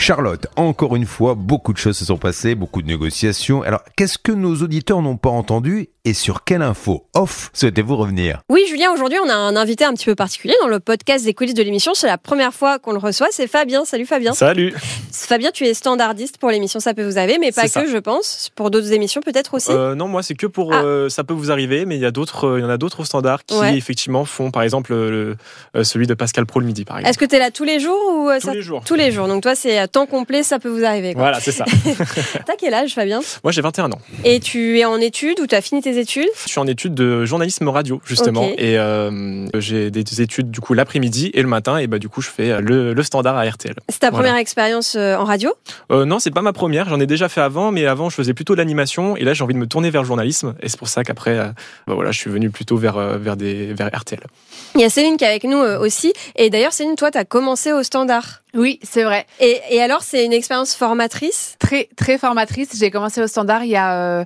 Charlotte, encore une fois, beaucoup de choses se sont passées, beaucoup de négociations. Alors, qu'est-ce que nos auditeurs n'ont pas entendu et sur quelle info off souhaitez-vous revenir? Oui, Julien, aujourd'hui, on a un invité un petit peu particulier dans le podcast des coulisses de l'émission. C'est la première fois qu'on le reçoit. C'est Fabien. Salut Fabien. Salut. Fabien, tu es standardiste pour l'émission Ça peut vous arriver, mais pas que, ça. je pense. Pour d'autres émissions, peut-être aussi. Euh, non, moi c'est que pour Ah. euh, ça peut vous arriver, mais il y a d'autres, euh, il y en a d'autres standards qui Ouais. effectivement font, par exemple le- celui de Pascal Pro le midi, par exemple. Est-ce que tu es là tous les jours ou Tous ça- les jours. Tous les jours. Donc toi, c'est à temps complet, ça peut vous arriver. quoi. Voilà, c'est ça. T'as quel âge, Fabien? Moi j'ai 21 ans. Et tu es en études ou tu as fini tes études? Je suis en études de journalisme radio justement, et euh, j'ai des études du coup l'après-midi et le matin, et bah du coup je fais euh, le, le standard à RTL. C'est ta Voilà. première expérience euh, en radio? Euh, non, c'est pas ma première. J'en ai déjà fait avant, mais avant je faisais plutôt de l'animation, et là j'ai envie de me tourner vers le journalisme, et c'est pour ça qu'après, bah, voilà, je suis venu plutôt vers vers des vers RTL. Il y a Céline qui est avec nous aussi. Et d'ailleurs, Céline, toi, tu as commencé au standard. Oui, c'est vrai. Et, et alors, c'est une expérience formatrice? Très, très formatrice. J'ai commencé au standard il y a, euh,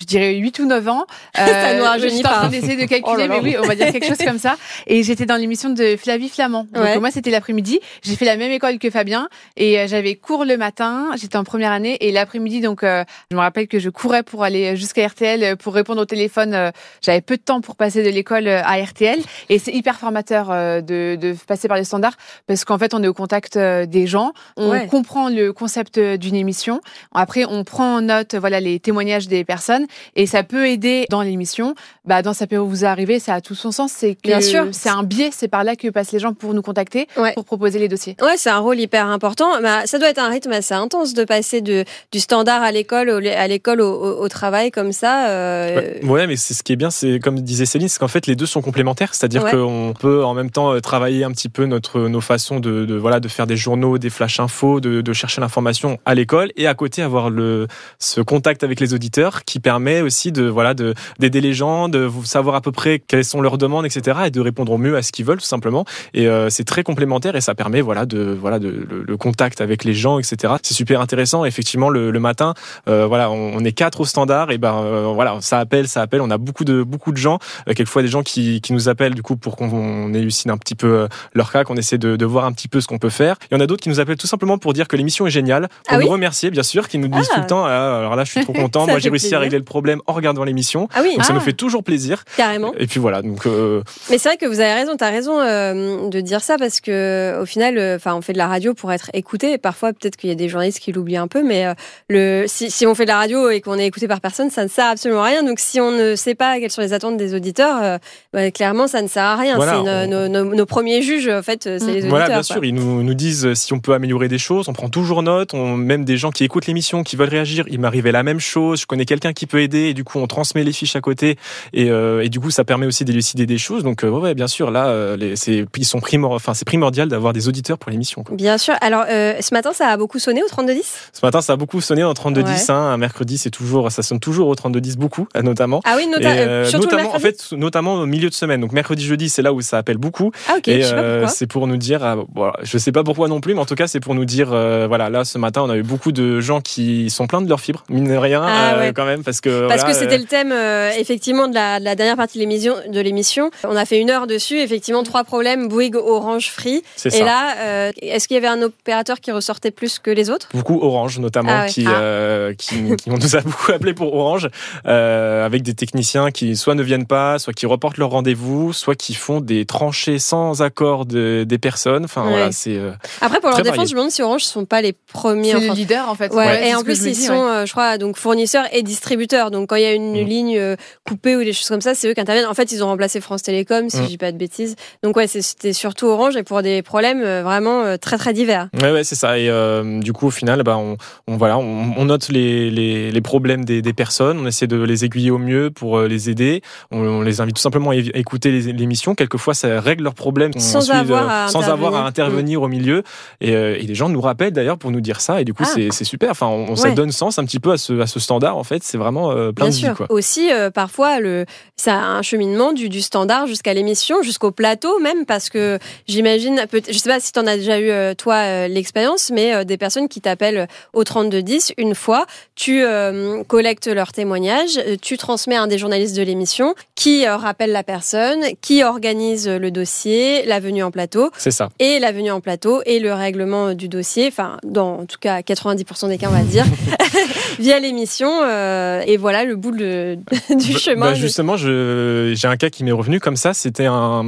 je dirais, 8 ou 9 ans. Euh, Ça nous rajeunit J'étais en pas. train d'essayer de calculer, Oh là là. mais oui, on va dire quelque chose comme ça. Et j'étais dans l'émission de Flavie Flamand. Donc Ouais. moi, c'était l'après-midi. J'ai fait la même école que Fabien. Et euh, j'avais cours le matin. J'étais en première année. Et l'après-midi, donc, euh, je me rappelle que je courais pour aller jusqu'à RTL euh, pour répondre au téléphone. J'avais peu de temps pour passer de l'école à RTL. Et c'est hyper formateur de, de passer par les standards parce qu'en fait, on est au contact des gens. On Ouais. comprend le concept d'une émission. Après, on prend en note voilà les témoignages des personnes et ça peut aider dans l'émission. Bah, dans ça peut vous arriver, ça a tout son sens. C'est Bien sûr. c'est un biais, c'est par là que passent les gens pour nous contacter, Ouais. pour proposer les dossiers. Ouais, c'est un rôle hyper important. Bah, ça doit être un rythme assez intense de passer de, du standard à l'école, au- à l'école au, au- au travail comme ça. euh, Ouais, ouais, mais c'est ce qui est bien, c'est comme disait Céline, c'est qu'en fait les deux sont complémentaires, c'est-à-dire Ouais. qu'on peut en même temps euh, travailler un petit peu notre nos façons de, de voilà de faire des journaux, des flash infos, de, de chercher l'information à l'école et à côté avoir le ce contact avec les auditeurs qui permet aussi de voilà de d'aider les gens, de savoir à peu près quelles sont leurs demandes, etc. et de répondre au mieux à ce qu'ils veulent tout simplement. Et euh, c'est très complémentaire et ça permet voilà de voilà de le, le contact avec les gens, etc. C'est super intéressant. Effectivement, le, le matin, euh, voilà, on, on est quatre au standard et ben euh, voilà, ça appelle, ça appelle. On a beaucoup de beaucoup de gens, euh, quelquefois des gens qui, qui nous appellent du coup pour qu'on élucide un petit peu euh, leur cas, qu'on essaie de, de voir un petit peu ce qu'on peut faire. Il y en a d'autres qui nous appellent tout simplement pour dire que l'émission est géniale, pour Ah nous oui? remercier bien sûr, qui nous disent Ah. tout le temps. Ah, alors là, je suis trop content. Moi, j'ai réussi plaisir. à régler le problème en regardant l'émission. Ah oui, Donc ça Ah. nous fait toujours plaisir. carrément. Et puis voilà, donc euh, Mais c'est vrai que vous avez raison, tu as raison euh, de dire ça parce que au final, euh, enfin, on fait de la radio pour être écouté. Et parfois, peut-être qu'il y a des journalistes qui l'oublient un peu, mais euh, le, si, si on fait de la radio et qu'on est écouté par personne, ça ne sert absolument à rien. Donc, si on ne sait pas quelles sont les attentes des auditeurs, euh, bah, clairement, ça ne sert à rien. Voilà, c'est on- nos, nos- nos premiers juges, en fait, c'est les auditeurs. Voilà, bien quoi. sûr, ils nous, nous disent si on peut améliorer des choses, on prend toujours note, on, même des gens qui écoutent l'émission, qui veulent réagir, il m'arrivait la même chose, je connais quelqu'un qui peut aider, et du coup on transmet les fiches à côté, et, euh, et du coup ça permet aussi d'élucider des choses, donc euh, ouais, ouais, bien sûr, là, euh, les, c'est, ils sont primor, enfin, c'est primordial d'avoir des auditeurs pour l'émission. quoi. Bien sûr. Alors, euh, ce matin, ça a beaucoup sonné au 3210 Ce matin, ça a beaucoup sonné en 3210, hein, un mercredi, c'est toujours, ça sonne toujours au 3210 beaucoup, notamment. Ah oui, nota- Et, surtout notamment, en fait, notamment au milieu de semaine. Donc mercredi, jeudi, c'est là où ça appelle beaucoup. Ah ok, et je sais pas pourquoi. c'est pour nous dire, ah, je sais pas pourquoi non plus, mais en tout cas, c'est pour nous dire, voilà, là, ce matin, on a eu beaucoup de gens qui sont pleins de leurs fibres, mine de rien, Ah ouais. quand même, parce que. Parce voilà, que c'était euh, le thème euh, effectivement de la, de la dernière partie de l'émission. On a fait une heure dessus. Effectivement, trois problèmes Bouygues, Orange, Free. C'est Et ça. là, euh, est-ce qu'il y avait un opérateur qui ressortait plus que les autres? Beaucoup Orange notamment Ah ouais. qui, Ah. euh, qui, qui on nous a beaucoup appelé pour Orange euh, avec des techniciens qui soit ne viennent pas, soit qui reportent leur rendez-vous, soit qui font des tranchées sans accord de, des personnes. Enfin Ouais. voilà, c'est euh, Après, pour leur défense, varié. je me demande si Orange ne sont pas les premiers. C'est enfin, le leader en fait. Ouais, Ouais, et en plus, ils dis, sont, ouais. euh, je crois, donc fournisseurs et distributeurs. Donc, quand il y a une Mm. ligne euh, coupée ou des choses comme ça, c'est eux qui interviennent. En fait, ils ont remplacé France Télécom, si Mm. je dis pas de bêtises. Donc, ouais, c'était surtout Orange et pour des problèmes euh, vraiment euh, très très divers. Ouais, ouais, c'est ça. Et euh, du coup, au final, bah, on, on, voilà, on, on note les, les, les problèmes des, des personnes, on essaie de les aiguiller au mieux pour les aider. On, on les invite tout simplement à écouter l'émission. Quelquefois, ça règle leurs problèmes Sans Ensuite, avoir à sans avoir à intervenir. au milieu. Et, et les gens nous rappellent d'ailleurs pour nous dire ça. Et du coup, Ah. c'est super. Enfin, on, ça donne sens un petit peu à ce, à ce standard. En fait, c'est vraiment vraiment euh, plein Bien de sûr. vie. Quoi. Aussi, euh, parfois, le, ça a un cheminement du, du standard jusqu'à l'émission, jusqu'au plateau même, parce que j'imagine, je sais pas si tu en as déjà eu, euh, toi, l'expérience, mais des personnes qui t'appellent au 3210 une fois, tu collectes leurs témoignages, euh, tu transmets à un des journalistes de l'émission qui rappelle la personne, qui organise le dossier, la venue en plateau, C'est ça. et la venue en plateau et le règlement du dossier, enfin dans en tout cas 90% des cas on va dire, via l'émission euh, et voilà le bout de- du Bah, chemin. bah, justement, j'ai un cas qui m'est revenu comme ça. C'était un.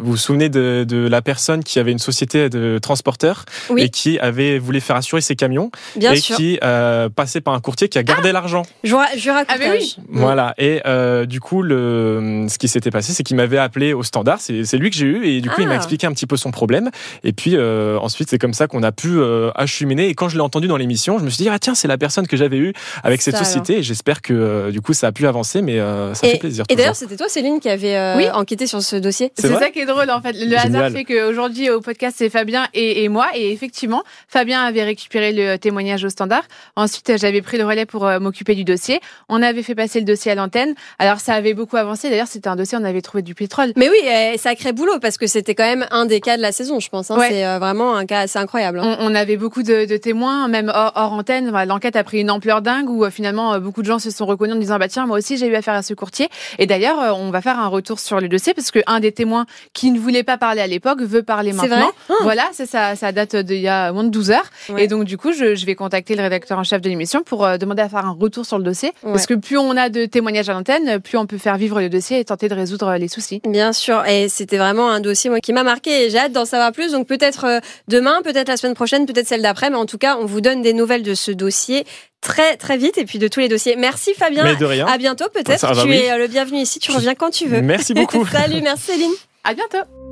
Vous vous souvenez de, de la personne qui avait une société de transporteurs Oui. et qui avait voulu faire assurer ses camions Bien et sûr. Ah qui euh, passait par un courtier qui a gardé l'argent. Je, je raconte. Ah, mais oui. Voilà. Et euh, du coup, le, ce qui s'était passé, c'est qu'il m'avait appelé au standard. C'est lui que j'ai eu et du coup, il m'a Ah. expliqué un petit peu son problème. Et puis euh, ensuite, c'est comme ça qu'on a pu euh, acheminer. Et quand je l'ai entendu dans l'émission, je me suis dit ah tiens, c'est la personne que j'avais eue avec cette Ça, société. Et j'espère que euh, du coup, ça a pu avancer, mais euh, ça fait plaisir. Et d'ailleurs, c'était toi, Céline, qui avait euh, Oui. enquêté sur ce dossier. C'est ça qui est drôle en fait. Le hasard fait qu'aujourd'hui au podcast c'est Fabien et, et moi et effectivement Fabien avait récupéré le témoignage au standard. Ensuite j'avais pris le relais pour euh, m'occuper du dossier. On avait fait passer le dossier à l'antenne. Alors ça avait beaucoup avancé. D'ailleurs c'était un dossier on avait trouvé du pétrole. Mais oui, euh, sacré boulot parce que c'était quand même un des cas de la saison, je pense. hein. Ouais. C'est euh, vraiment un cas assez incroyable. hein. On, on avait beaucoup de, de témoins, même hors, hors antenne. L'enquête a pris une ampleur dingue où euh, finalement euh, beaucoup de gens se sont reconnus en disant bah tiens moi aussi j'ai eu affaire à ce courtier. Et d'ailleurs euh, on va faire un retour sur le dossier parce que un des témoins qui ne voulait pas parler à l'époque veut parler maintenant. vrai Voilà, c'est ça, ça date d'il y a moins de 12 heures. Ouais. Et donc du coup je, je vais contacter le rédacteur en chef de l'émission pour demander à faire un retour sur le dossier Ouais. parce que plus on a de témoignages à l'antenne, plus on peut faire vivre le dossier et tenter de résoudre les soucis. Bien sûr, et c'était vraiment un dossier moi qui m'a marqué et j'ai hâte d'en savoir plus. Donc peut-être demain, peut-être la semaine prochaine, peut-être celle d'après, mais en tout cas, on vous donne des nouvelles de ce dossier très très vite et puis de tous les dossiers. Merci Fabien. Mais de rien. À bientôt peut-être. Tu oui. es euh, le bienvenu ici. Tu reviens quand tu veux. Merci beaucoup. Salut, merci Céline. À bientôt.